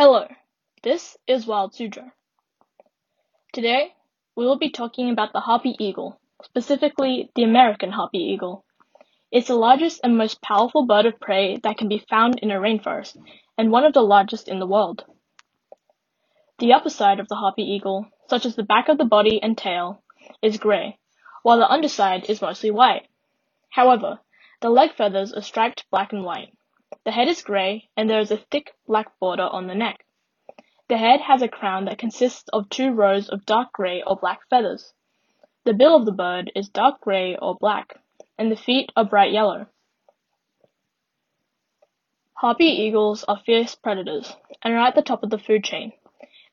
Hello, this is Wild Suzhou. Today, we will be talking about the harpy eagle, specifically the American harpy eagle. It's the largest and most powerful bird of prey that can be found in a rainforest, and one of the largest in the world. The upper side of the harpy eagle, such as the back of the body and tail, is gray, while the underside is mostly white. However, the leg feathers are striped black and white. The head is gray, and there is a thick black border on the neck. The head has a crown that consists of two rows of dark gray or black feathers. The bill of the bird is dark gray or black, and the feet are bright yellow. Harpy eagles are fierce predators and are at the top of the food chain.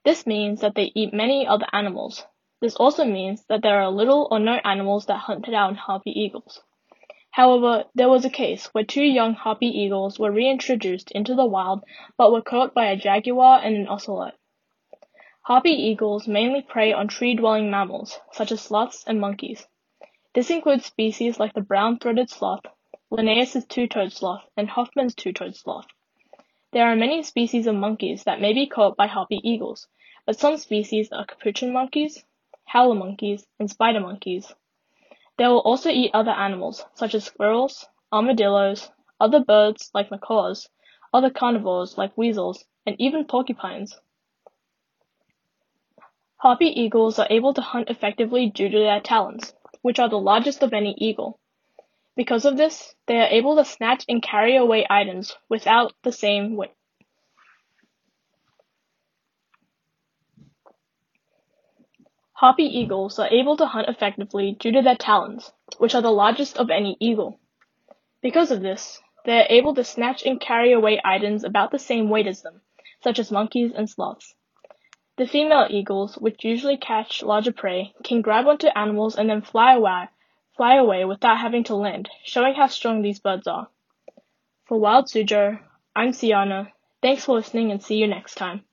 This means that they eat many other animals. This also means that there are little or no animals that hunt down harpy eagles. However, there was a case where two young harpy eagles were reintroduced into the wild but were caught by a jaguar and an ocelot. Harpy eagles mainly prey on tree-dwelling mammals, such as sloths and monkeys. This includes species like the brown-throated sloth, Linnaeus' two-toed sloth, and Hoffmann's two-toed sloth. There are many species of monkeys that may be caught by harpy eagles, but some species are capuchin monkeys, howler monkeys, and spider monkeys. They will also eat other animals, such as squirrels, armadillos, other birds like macaws, other carnivores like weasels, and even porcupines. Harpy eagles are able to hunt effectively due to their talons, which are the largest of any eagle. Because of this, they are able to snatch and carry away items without the same weight. Harpy eagles are able to hunt effectively due to their talons, which are the largest of any eagle. Because of this, they are able to snatch and carry away items about the same weight as them, such as monkeys and sloths. The female eagles, which usually catch larger prey, can grab onto animals and then fly away, fly away without having to land, showing how strong these birds are. For Wild Suzhou, I'm Siana. Thanks for listening and see you next time.